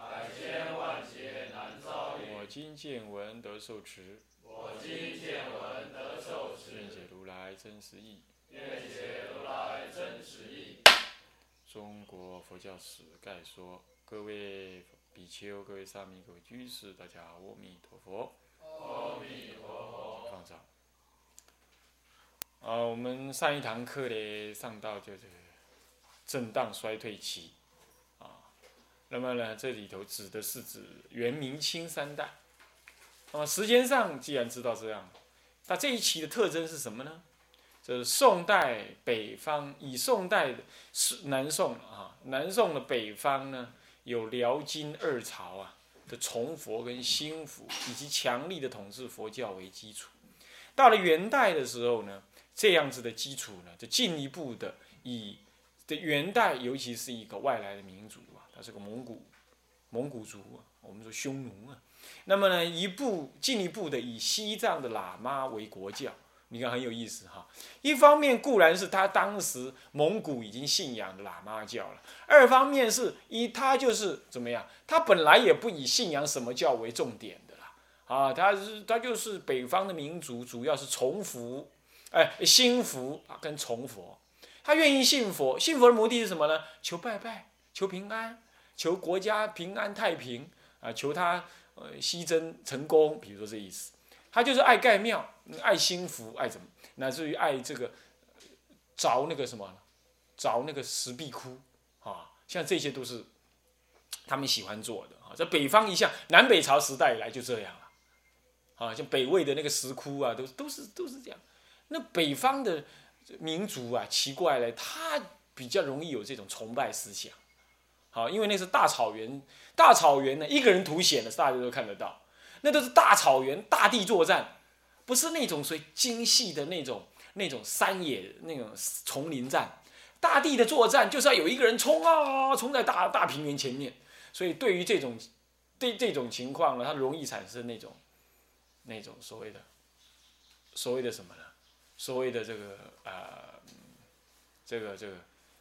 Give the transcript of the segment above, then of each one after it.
百千万劫难遭遇。我今见闻得受持，我今见闻得受持，愿解如来真实义。愿解如来真实义。中国佛教史概说，各位比丘、各位沙弥、各位居士，大家阿弥陀佛。阿弥陀佛。放上。啊，我们上一堂课呢，上到就是震荡衰退期，那么呢，这里头指的是指元、明、清三代。那么时间上既然知道这样，那这一期的特征是什么呢？这是宋代北方，以宋代的南宋啊，南宋的北方呢，有辽金二朝啊的崇佛跟兴佛，以及强力的统治佛教为基础。到了元代的时候呢，这样子的基础呢，就进一步的以的元代，尤其是一个外来的民族啊，它是个蒙古蒙古族啊，我们说匈奴啊。那么呢，一步进一步的以西藏的喇嘛为国教，你看很有意思哈。一方面固然是他当时蒙古已经信仰喇嘛教了，二方面是以他就是怎么样，他本来也不以信仰什么教为重点的啦，啊，他是他就是北方的民族，主要是崇佛，哎，兴佛啊跟崇佛，他愿意信佛，信佛的目的是什么呢？求拜拜，求平安，求国家平安太平啊，求他。呃，西征成功，比如说这意思，他就是爱盖庙，爱兴福，爱怎么，乃至于爱这个凿那个什么，凿那个石壁窟啊，像这些都是他们喜欢做的啊。在北方一向，南北朝时代以来就这样了啊，像北魏的那个石窟啊，都都是都是这样。那北方的民族啊，奇怪了，他比较容易有这种崇拜思想。好，因为那是大草原，大草原呢，一个人凸显的，大家都看得到。那都是大草原，大地作战，不是那种所以精细的那种、那种山野那种丛林战。大地的作战就是要有一个人冲啊，冲在大大平原前面。所以对于这种对这种情况呢，它容易产生那种那种所谓的所谓的什么呢？所谓的这个呃，这个这个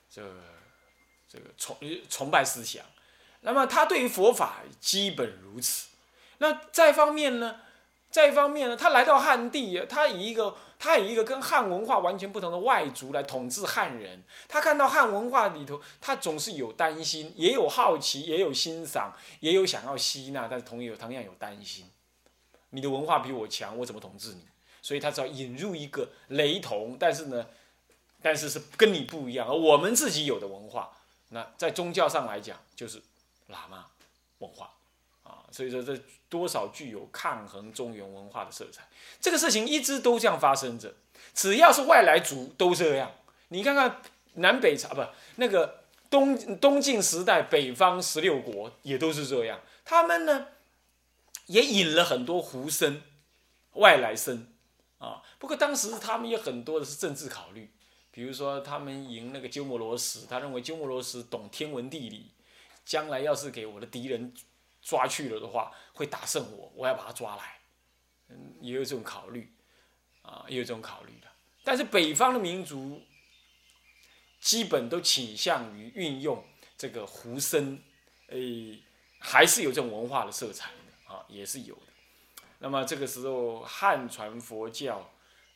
这个。这个崇崇拜思想，那么他对于佛法基本如此。那再方面呢？再一方面呢？他来到汉地，他以一个他以一个跟汉文化完全不同的外族来统治汉人。他看到汉文化里头，他总是有担心，也有好奇，也有欣赏，也有想要吸纳，但是同样有同样有担心。你的文化比我强，我怎么统治你？所以他只要引入一个雷同，但是呢，但是是跟你不一样，而我们自己有的文化。那在宗教上来讲，就是喇嘛文化啊，所以说这多少具有抗衡中原文化的色彩。这个事情一直都这样发生着，只要是外来族都这样。你看看南北朝不那个东东晋时代，北方十六国也都是这样。他们呢也引了很多胡僧、外来僧啊，不过当时他们也很多的是政治考虑。比如说，他们赢那个鸠摩罗什，他认为鸠摩罗什懂天文地理，将来要是给我的敌人抓去了的话，会打胜我，我要把他抓来，嗯，也有这种考虑，啊，也有这种考虑的。但是北方的民族基本都倾向于运用这个胡僧，诶，还是有这种文化的色彩的啊，也是有的。那么这个时候汉传佛教。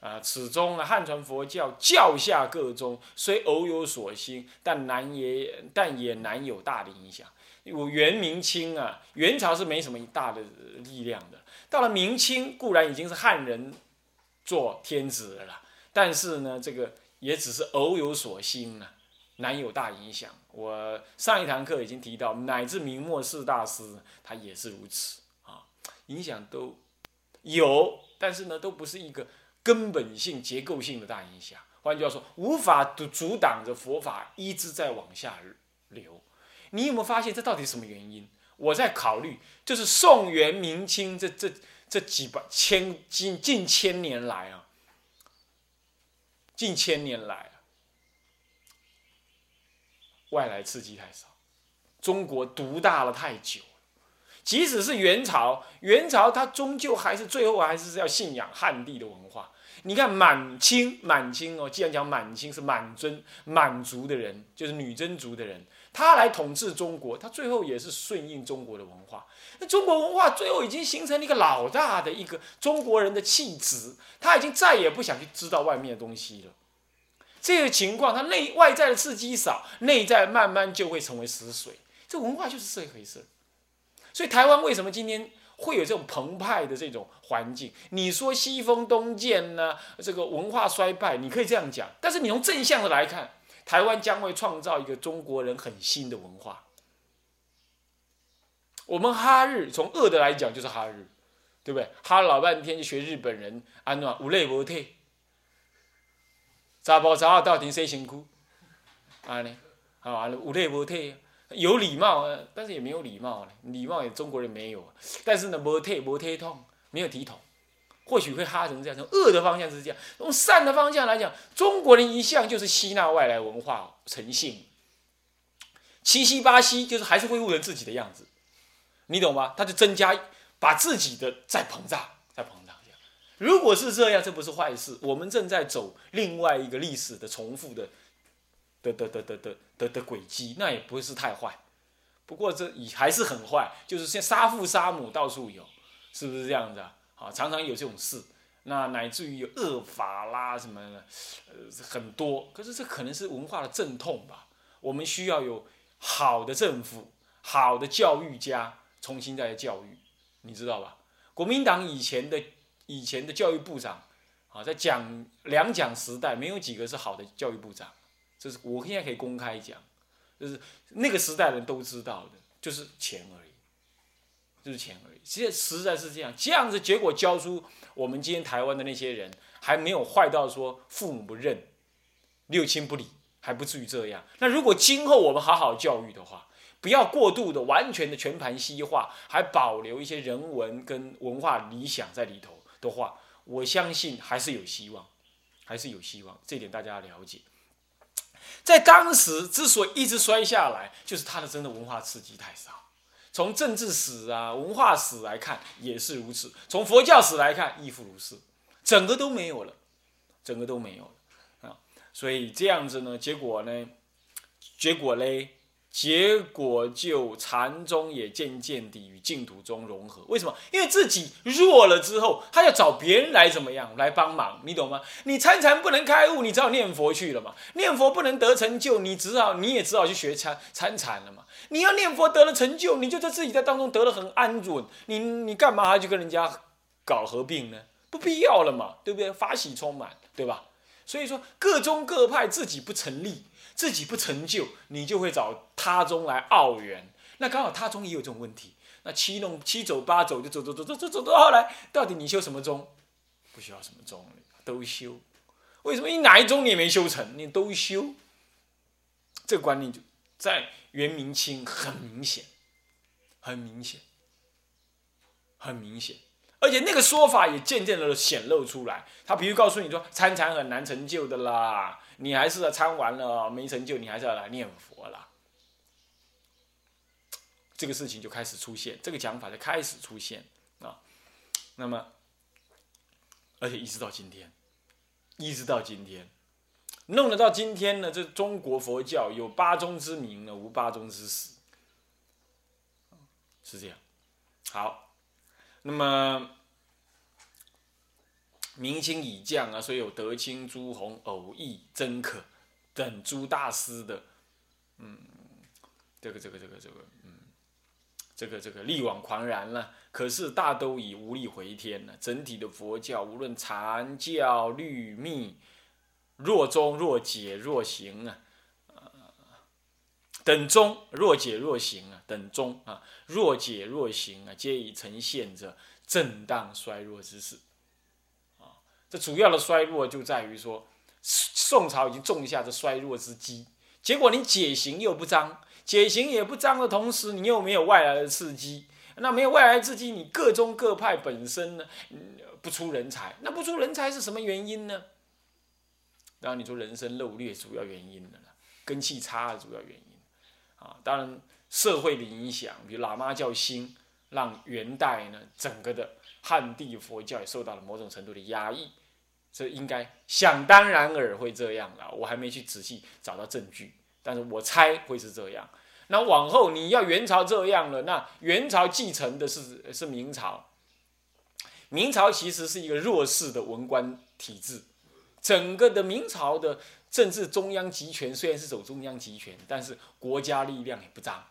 啊，始终啊，汉传佛教教下各宗虽偶有所兴，但难也，但也难有大的影响。我元明清啊，元朝是没什么大的力量的。到了明清，固然已经是汉人做天子了，但是呢，这个也只是偶有所兴啊，难有大影响。我上一堂课已经提到，乃至明末四大师，他也是如此啊，影响都有，但是呢，都不是一个。根本性、结构性的大影响，换句话说，无法阻阻挡着佛法一直在往下流。你有没有发现这到底什么原因？我在考虑，就是宋元明清这这这几百千近近千年来啊，近千年来啊，外来刺激太少，中国独大了太久。即使是元朝，元朝它终究还是最后还是要信仰汉地的文化。你看满清，满清哦，既然讲满清是满尊满族的人，就是女真族的人，他来统治中国，他最后也是顺应中国的文化。那中国文化最后已经形成了一个老大的一个中国人的气质，他已经再也不想去知道外面的东西了。这个情况，他内外在的刺激少，内在慢慢就会成为死水。这文化就是这回事。所以台湾为什么今天会有这种澎湃的这种环境？你说西风东渐呢？这个文化衰败，你可以这样讲。但是你从正向的来看，台湾将会创造一个中国人很新的文化。我们哈日从恶的来讲就是哈日，对不对？哈老半天就学日本人安怎无泪无退，查甫查某到底洗身躯，安尼，啊，无泪无涕。有礼貌啊，但是也没有礼貌礼貌也中国人没有，但是呢，没贴没贴痛，没有体统，或许会哈成这样。从恶的方向是这样，从善的方向来讲，中国人一向就是吸纳外来文化成性，七七八西就是还是会误人自己的样子，你懂吗？他就增加把自己的再膨胀，再膨胀这样。如果是这样，这不是坏事。我们正在走另外一个历史的重复的。的的的的的的的轨迹，那也不是太坏，不过这也还是很坏，就是像杀父杀母到处有，是不是这样子啊？常常有这种事，那乃至于有恶法啦什么的，呃，很多。可是这可能是文化的阵痛吧？我们需要有好的政府、好的教育家重新再来教育，你知道吧？国民党以前的以前的教育部长，啊，在讲两蒋时代，没有几个是好的教育部长。就是我现在可以公开讲，就是那个时代人都知道的，就是钱而已，就是钱而已。其实实在是这样，这样子结果教出我们今天台湾的那些人还没有坏到说父母不认、六亲不理，还不至于这样。那如果今后我们好好教育的话，不要过度的、完全的全盘西化，还保留一些人文跟文化理想在里头的话，我相信还是有希望，还是有希望。这点大家要了解。在当时之所以一直摔下来，就是他的真的文化刺激太少。从政治史啊、文化史来看也是如此，从佛教史来看亦复如是，整个都没有了，整个都没有了啊！所以这样子呢，结果呢，结果嘞。结果就禅宗也渐渐地与净土中融合。为什么？因为自己弱了之后，他要找别人来怎么样来帮忙？你懂吗？你参禅不能开悟，你只好念佛去了嘛。念佛不能得成就，你只好你也只好去学参参禅了嘛。你要念佛得了成就，你就在自己在当中得了很安稳。你你干嘛还去跟人家搞合并呢？不必要了嘛，对不对？法喜充满，对吧？所以说各宗各派自己不成立。自己不成就，你就会找他宗来傲缘。那刚好他宗也有这种问题。那七弄七走八走就走走走走走走到后来，到底你修什么宗？不需要什么宗，都修。为什么你哪一宗你也没修成？你都修。这个观念就在元明清很明显，很明显，很明显。而且那个说法也渐渐的显露出来。他比如告诉你说参禅很难成就的啦。你还是要参完了没成就，你还是要来念佛啦。这个事情就开始出现，这个讲法就开始出现啊。那么，而且一直到今天，一直到今天，弄得到今天呢，这中国佛教有八宗之名呢，无八宗之实，是这样。好，那么。明清以降啊，所以有德清、朱红、偶益、真可等诸大师的，嗯，这个、这个、这个、这个，嗯，这个、这个力挽狂澜了。可是大都已无力回天了。整体的佛教，无论禅教、律密、若宗、若解、若行啊，等宗、若解、若行啊，等宗啊，若解若行啊，皆已呈现着震荡衰弱之势。这主要的衰弱就在于说，宋朝已经种下这衰弱之基，结果你解行又不彰，解行也不彰的同时，你又没有外来的刺激，那没有外来刺激，你各宗各派本身呢，不出人才，那不出人才是什么原因呢？当然你说人生漏劣主要原因的了，根气差的主要原因，啊，当然社会的影响，比如喇嘛教兴，让元代呢整个的汉地佛教也受到了某种程度的压抑。这应该想当然尔会这样了，我还没去仔细找到证据，但是我猜会是这样。那往后你要元朝这样了，那元朝继承的是是明朝，明朝其实是一个弱势的文官体制，整个的明朝的政治中央集权虽然是走中央集权，但是国家力量也不彰，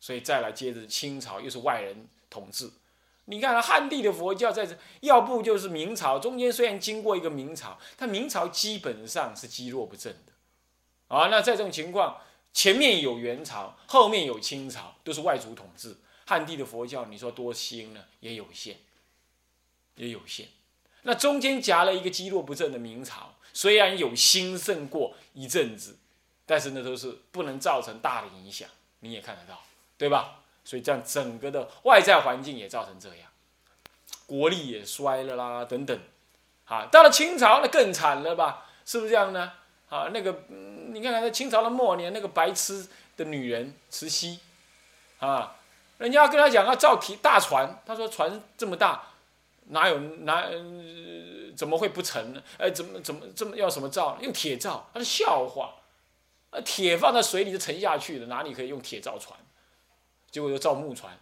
所以再来接着清朝又是外人统治。你看汉地的佛教在这，要不就是明朝，中间虽然经过一个明朝，但明朝基本上是积弱不振的，啊，那在这种情况，前面有元朝，后面有清朝，都是外族统治，汉地的佛教你说多兴呢，也有限，也有限。那中间夹了一个积弱不振的明朝，虽然有兴盛过一阵子，但是那都是不能造成大的影响，你也看得到，对吧？所以这样整个的外在环境也造成这样，国力也衰了啦，等等，啊，到了清朝那更惨了吧？是不是这样呢？啊，那个，你看看在清朝的末年，那个白痴的女人慈禧，啊，人家跟他讲要造铁大船，他说船这么大，哪有哪怎么会不沉呢？哎，怎么怎么这么要什么造？用铁造？他是笑话，啊，铁放在水里就沉下去了，哪里可以用铁造船？结果就造木船，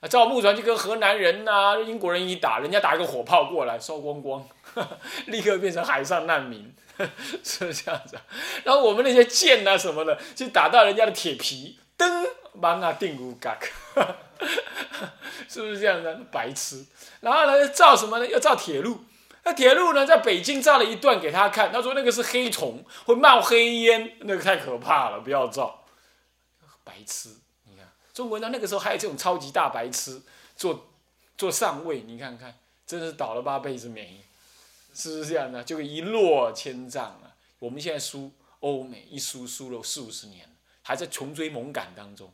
啊，造木船就跟河南人呐、英国人一打，人家打一个火炮过来，烧光光，立刻变成海上难民，是 不是这样子。然后我们那些舰啊什么的，就打到人家的铁皮，噔，把那定骨嘎，是不是这样子？白痴。然后呢，造什么呢？要造铁路。那铁路呢，在北京造了一段给他看，他说那个是黑虫，会冒黑烟，那个太可怕了，不要造。白痴。中国人那个时候还有这种超级大白痴做做上位，你看看，真的是倒了八辈子霉，是不是这样的？就一落千丈啊！我们现在输欧美一输输了四五十年，还在穷追猛赶当中。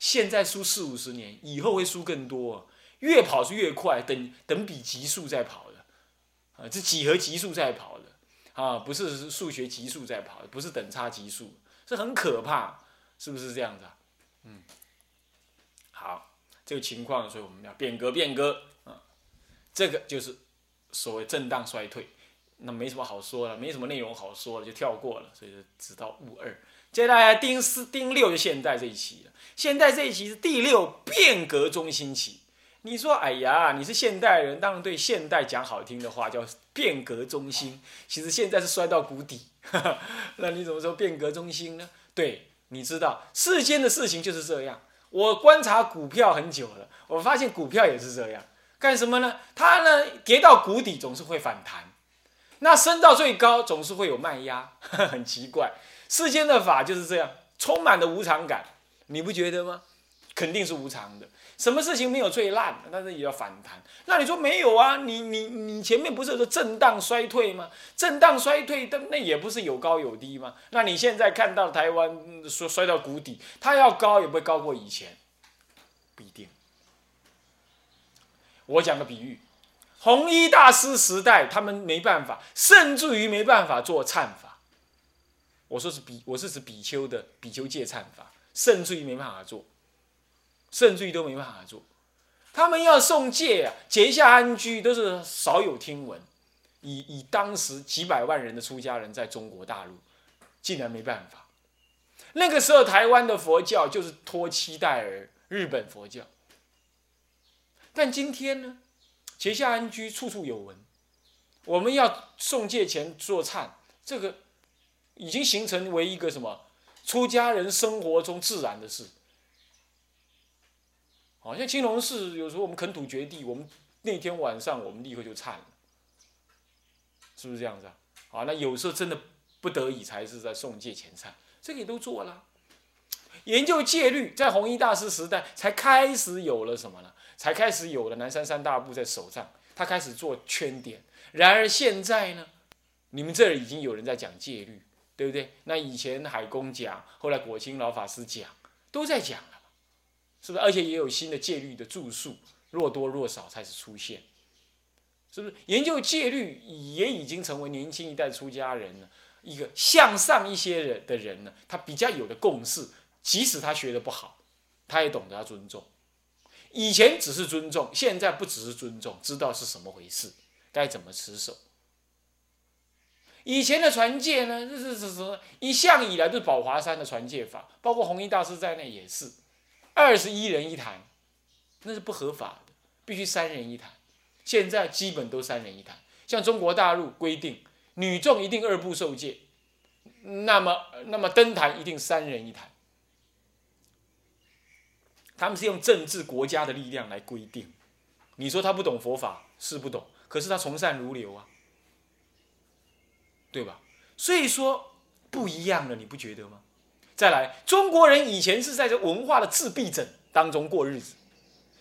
现在输四五十年，以后会输更多，越跑是越快，等等比级数在跑的啊，这几何级数在跑的啊，不是数学级数在跑的，不是等差级数，这很可怕，是不是这样子啊？嗯。这个情况，所以我们要变革变革啊，这个就是所谓震荡衰退，那没什么好说的，没什么内容好说的，就跳过了。所以就知道物二，接下来丁四、丁六就现代这一期了。现代这一期是第六变革中心期。你说，哎呀，你是现代人，当然对现代讲好听的话叫变革中心。其实现在是摔到谷底，那你怎么说变革中心呢？对，你知道世间的事情就是这样。我观察股票很久了，我发现股票也是这样，干什么呢？它呢跌到谷底总是会反弹，那升到最高总是会有卖压，很奇怪。世间的法就是这样，充满了无常感，你不觉得吗？肯定是无常的。什么事情没有最烂，但是也要反弹。那你说没有啊？你你你前面不是说震荡衰退吗？震荡衰退，但那也不是有高有低吗？那你现在看到台湾说摔到谷底，它要高也不会高过以前，不一定。我讲个比喻，红衣大师时代，他们没办法，甚至于没办法做忏法。我说是比，我是指比丘的比丘戒忏法，甚至于没办法做。甚至于都没办法做，他们要送戒啊，结下安居都是少有听闻。以以当时几百万人的出家人在中国大陆，竟然没办法。那个时候台湾的佛教就是托期待儿日本佛教，但今天呢，结下安居处处有闻。我们要送戒前做忏，这个已经形成为一个什么出家人生活中自然的事。好像青龙寺有时候我们垦土掘地，我们那天晚上我们立刻就忏了，是不是这样子啊？好，那有时候真的不得已才是在送戒前忏，这个也都做了。研究戒律，在弘一大师时代才开始有了什么呢？才开始有了南山三大部在手上，他开始做圈点。然而现在呢，你们这儿已经有人在讲戒律，对不对？那以前海公讲，后来果清老法师讲，都在讲。是不是？而且也有新的戒律的著述，若多若少开始出现，是不是？研究戒律也已经成为年轻一代出家人了一个向上一些人的人呢，他比较有的共识，即使他学的不好，他也懂得要尊重。以前只是尊重，现在不只是尊重，知道是什么回事，该怎么持守。以前的传戒呢，这是是是，一向以来都是宝华山的传戒法，包括弘一大师在内也是，二十一人一坛，那是不合法的，必须三人一坛。现在基本都三人一坛，像中国大陆规定，女众一定二部受戒，那么那么登坛一定三人一坛。他们是用政治国家的力量来规定，你说他不懂佛法是不懂，可是他从善如流啊，对吧？所以说不一样了，你不觉得吗？再来，中国人以前是在这文化的自闭症当中过日子，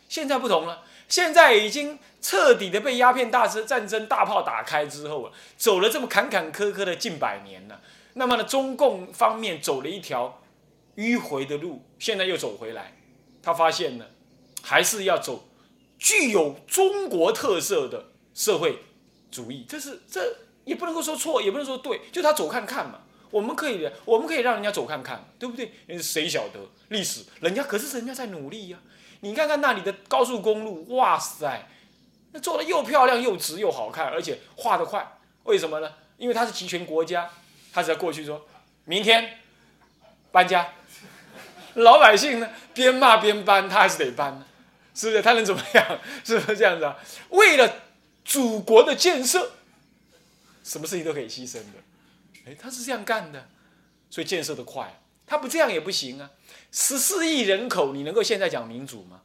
现在不同了，现在已经彻底的被鸦片大战战争大炮打开之后了，走了这么坎坎坷坷的近百年了，那么呢，中共方面走了一条迂回的路，现在又走回来。他发现呢，还是要走具有中国特色的社会主义，这是这也不能够说错，也不能说对，就他走看看嘛。我们可以的，我们可以让人家走看看，对不对？谁晓得历史？人家可是人家在努力呀。你看看那里的高速公路，哇塞，那做的又漂亮又直又好看，而且画得快。为什么呢？因为它是集权国家，他只要过去说，明天搬家。老百姓呢，边骂边搬，他还是得搬，是不是？他能怎么样？是不是这样子啊？为了祖国的建设，什么事情都可以牺牲的。他是这样干的，所以建设的快。他不这样也不行啊！十四亿人口，你能够现在讲民主吗？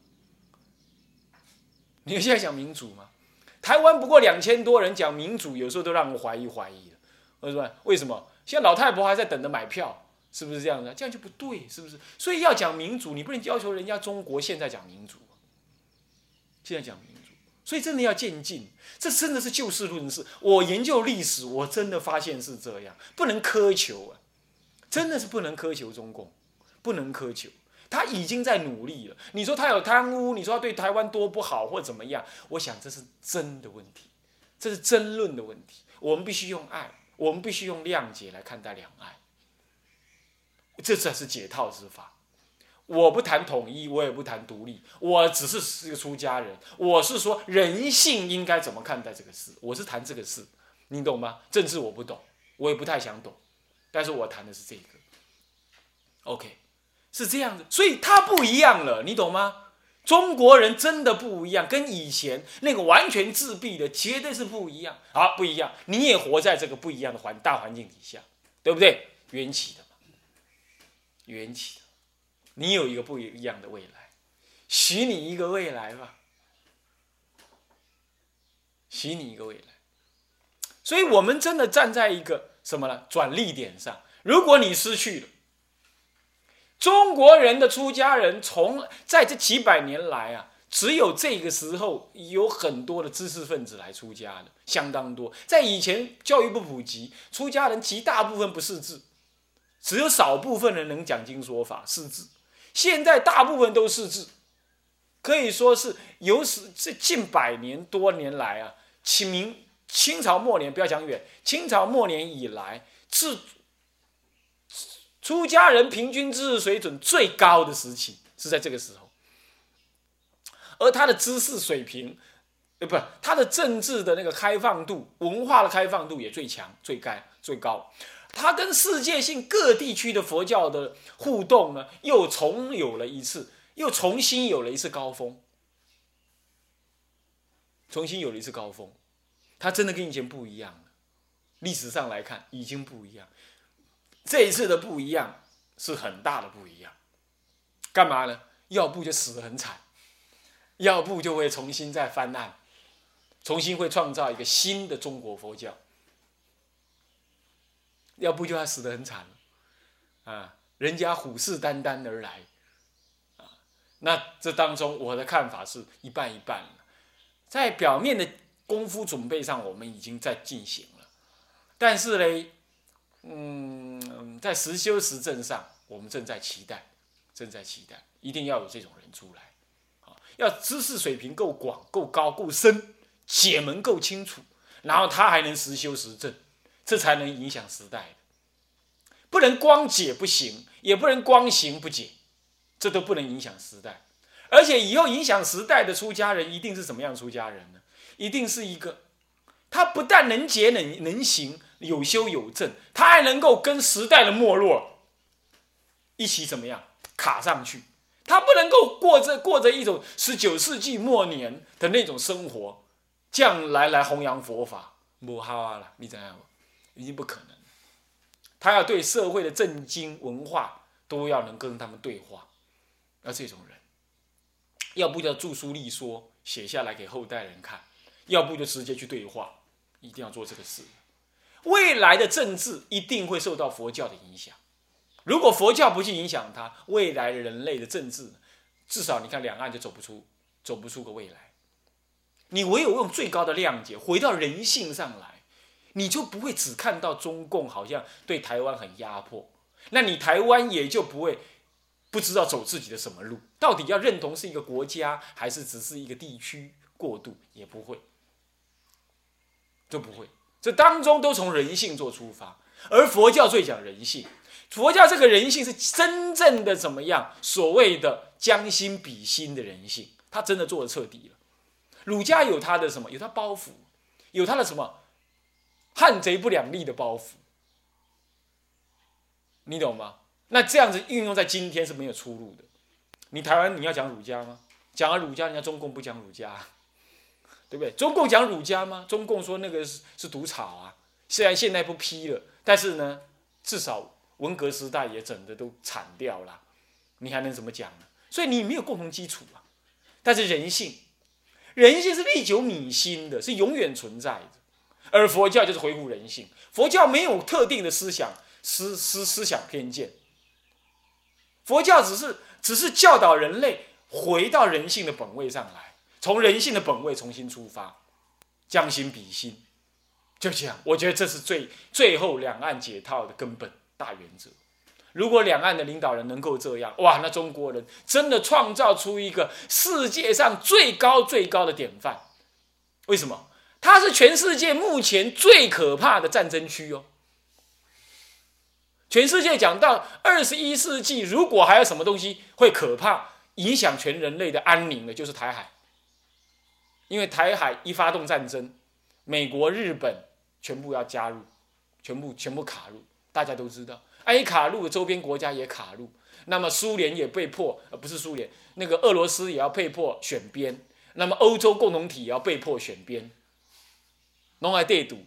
你现在讲民主吗？台湾不过两千多人，讲民主有时候都让人怀疑怀疑了。为什么？为什么？现在老太婆还在等着买票。是不是这样的？这样就不对，是不是？所以要讲民主，你不能要求人家中国现在讲民主，现在讲民主，所以真的要渐进。这真的是就事论事。我研究历史，我真的发现是这样，不能苛求啊，真的是不能苛求中共，不能苛求。他已经在努力了。你说他有贪污，你说他对台湾多不好或怎么样？我想这是真的问题，这是争论的问题。我们必须用爱，我们必须用谅解来看待两岸。这才是解套之法。我不谈统一，我也不谈独立，我只是一个出家人。我是说人性应该怎么看待这个事，我是谈这个事，你懂吗？政治我不懂，我也不太想懂，但是我谈的是这个。OK，是这样的，所以它不一样了，你懂吗？中国人真的不一样，跟以前那个完全自闭的绝对是不一样。好，不一样，你也活在这个不一样的环大环境底下，对不对？缘起的嘛。缘起，你有一个不一样的未来，许你一个未来吧，许你一个未来。所以，我们真的站在一个什么呢？转力点上。如果你失去了，中国人的出家人从在这几百年来啊，只有这个时候有很多的知识分子来出家的，相当多。在以前教育不普及，出家人极大部分不识字。只有少部分人能讲经说法识字，现在大部分都识字，可以说是有史这近百年多年来啊，清明清朝末年不要讲远，清朝末年以来是出家人平均知识水准最高的时期，是在这个时候，而他的知识水平，呃，不，他的政治的那个开放度、文化的开放度也最强、最高、最高。他跟世界性各地区的佛教的互动呢，又重有了一次，又重新有了一次高峰，重新有了一次高峰，他真的跟以前不一样了。历史上来看，已经不一样。这一次的不一样是很大的不一样。干嘛呢？要不就死得很惨，要不就会重新再翻案，重新会创造一个新的中国佛教。要不就要死得很惨啊！人家虎视眈眈而来，啊，那这当中我的看法是一半一半在表面的功夫准备上，我们已经在进行了，但是嘞，嗯，在实修实证上，我们正在期待，正在期待。一定要有这种人出来，啊，要知识水平够广、够高、够深，解门够清楚，然后他还能实修实证，这才能影响时代。不能光解不行，也不能光行不解，这都不能影响时代。而且以后影响时代的出家人，一定是什么样出家人呢？一定是一个，他不但能解能能行，有修有证，他还能够跟时代的没落一起怎么样卡上去。他不能够过着过着一种十九世纪末年的那种生活，这样来来弘扬佛法，不好啊了，你怎样？已经不可能。他要对社会的政经文化都要能跟他们对话，而这种人，要不就著书立说写下来给后代人看，要不就直接去对话，一定要做这个事。未来的政治一定会受到佛教的影响。如果佛教不去影响它，未来人类的政治，至少你看两岸就走不出，走不出个未来。你唯有用最高的谅解，回到人性上来，你就不会只看到中共好像对台湾很压迫，那你台湾也就不会不知道走自己的什么路，到底要认同是一个国家，还是只是一个地区过渡，也不会，都不会。这当中都从人性做出发，而佛教最讲人性。佛教这个人性是真正的怎么样？所谓的将心比心的人性，他真的做的彻底了。儒家有他的什么？有他包袱，有他的什么？汉贼不两立的包袱，你懂吗？那这样子运用在今天是没有出路的。你台湾你要讲儒家吗？讲了儒家，人家中共不讲儒家，对不对？中共讲儒家吗？中共说那个是是毒草啊。虽然现在不批了，但是呢，至少。文革时代也整的都惨掉了，你还能怎么讲呢？所以你没有共同基础啊。但是人性，人性是历久弥新的，是永远存在的。而佛教就是回复人性，佛教没有特定的思想思思思想偏见，佛教只是只是教导人类回到人性的本位上来，从人性的本位重新出发，将心比心，就这样。我觉得这是最最后两岸解套的根本。大原则，如果两岸的领导人能够这样，哇，那中国人真的创造出一个世界上最高最高的典范。为什么？它是全世界目前最可怕的战争区哦。全世界讲到二十一世纪，如果还有什么东西会可怕、影响全人类的安宁的，就是台海。因为台海一发动战争，美国、日本全部要加入，全部全部卡入。大家都知道，埃卡路周边国家也卡入，那么苏联也被迫，呃，不是苏联，那个俄罗斯也要被迫选边，那么欧洲共同体也要被迫选边，弄来对赌，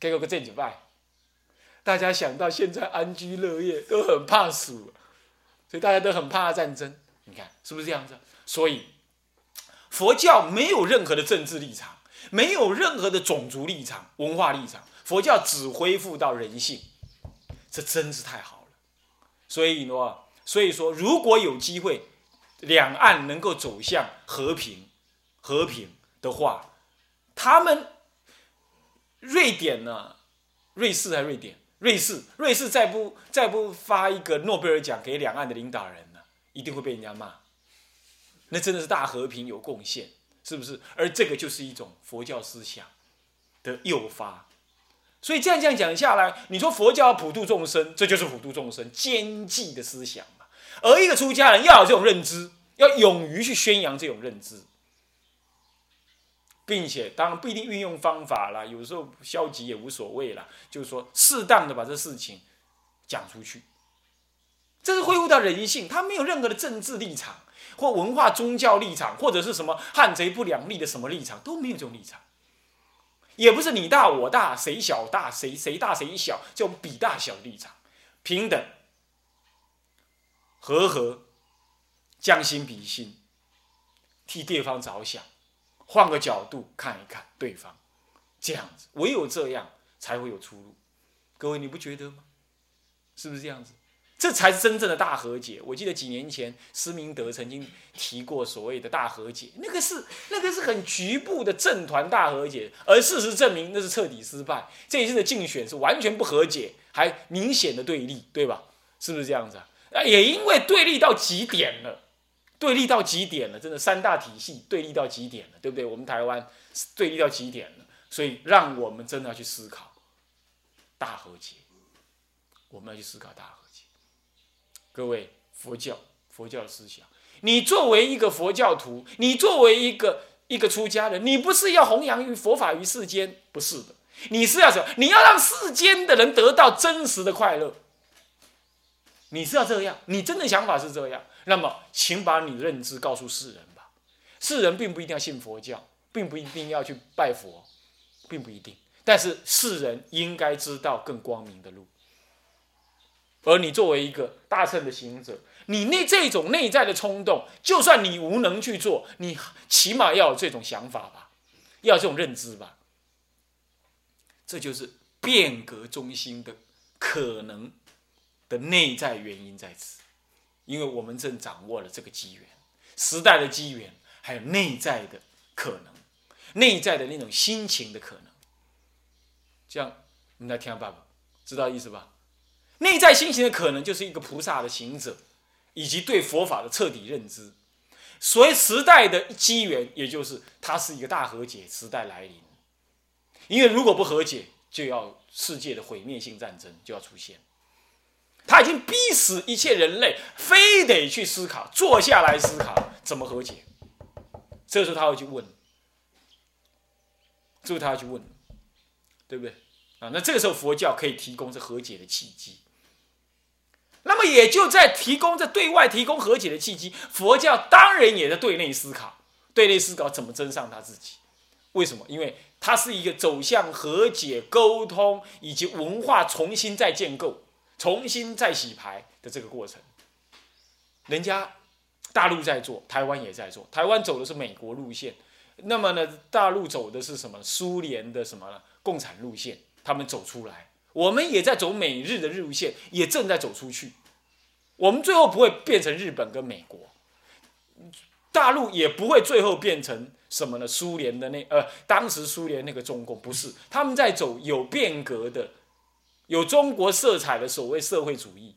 结果个这几败，大家想到现在安居乐业，都很怕死，所以大家都很怕战争。你看是不是这样子？所以佛教没有任何的政治立场，没有任何的种族立场、文化立场。佛教只恢复到人性，这真是太好了。所以呢，所以说，如果有机会，两岸能够走向和平、和平的话，他们瑞典呢，瑞士还瑞典，瑞士，瑞士再不再不发一个诺贝尔奖给两岸的领导人呢，一定会被人家骂。那真的是大和平有贡献，是不是？而这个就是一种佛教思想的诱发。所以这样这样讲下来，你说佛教普度众生，这就是普度众生兼济的思想嘛。而一个出家人要有这种认知，要勇于去宣扬这种认知，并且当然不一定运用方法啦，有时候消极也无所谓啦，就是说适当的把这事情讲出去，这是恢复到人性，他没有任何的政治立场或文化宗教立场，或者是什么汉贼不两立的什么立场，都没有这种立场。也不是你大我大，谁小大谁谁大谁小，这种比大小立场，平等、和和、将心比心，替对方着想，换个角度看一看对方，这样子，唯有这样才会有出路。各位你不觉得吗？是不是这样子？这才是真正的大和解。我记得几年前施明德曾经提过所谓的大和解，那个是那个是很局部的政团大和解，而事实证明那是彻底失败。这一次的竞选是完全不和解，还明显的对立，对吧？是不是这样子啊？也因为对立到极点了，对立到极点了，真的三大体系对立到极点了，对不对？我们台湾对立到极点了，所以让我们真的要去思考大和解。我们要去思考大和解。各位，佛教佛教的思想，你作为一个佛教徒，你作为一个一个出家人，你不是要弘扬于佛法于世间，不是的，你是要什么？你要让世间的人得到真实的快乐。你是要这样，你真的想法是这样，那么请把你的认知告诉世人吧。世人并不一定要信佛教，并不一定要去拜佛，并不一定。但是世人应该知道更光明的路。而你作为一个大乘的行者，你那这种内在的冲动，就算你无能去做，你起码要有这种想法吧，要有这种认知吧。这就是变革中心的可能。的内在原因在此，因为我们正掌握了这个机缘，时代的机缘，还有内在的可能，内在的那种心情的可能。这样，你来听下爸爸，知道意思吧？内在心情的可能，就是一个菩萨的行者，以及对佛法的彻底认知。所谓时代的机缘，也就是它是一个大和解时代来临。因为如果不和解，就要世界的毁灭性战争就要出现。他已经逼死一切人类，非得去思考，坐下来思考怎么和解。这时候他会去问，这时候他要去问，对不对？啊，那这个时候佛教可以提供这和解的契机。那么也就在提供这对外提供和解的契机，佛教当然也在对内思考，对内思考怎么增上他自己。为什么？因为它是一个走向和解、沟通以及文化重新再建构。重新再洗牌的这个过程，人家大陆在做，台湾也在做。台湾走的是美国路线，那么呢，大陆走的是什么？苏联的什么呢？共产路线，他们走出来，我们也在走美日的路线，也正在走出去。我们最后不会变成日本跟美国，大陆也不会最后变成什么呢？苏联的那呃，当时苏联那个中共不是，他们在走有变革的。有中国色彩的所谓社会主义，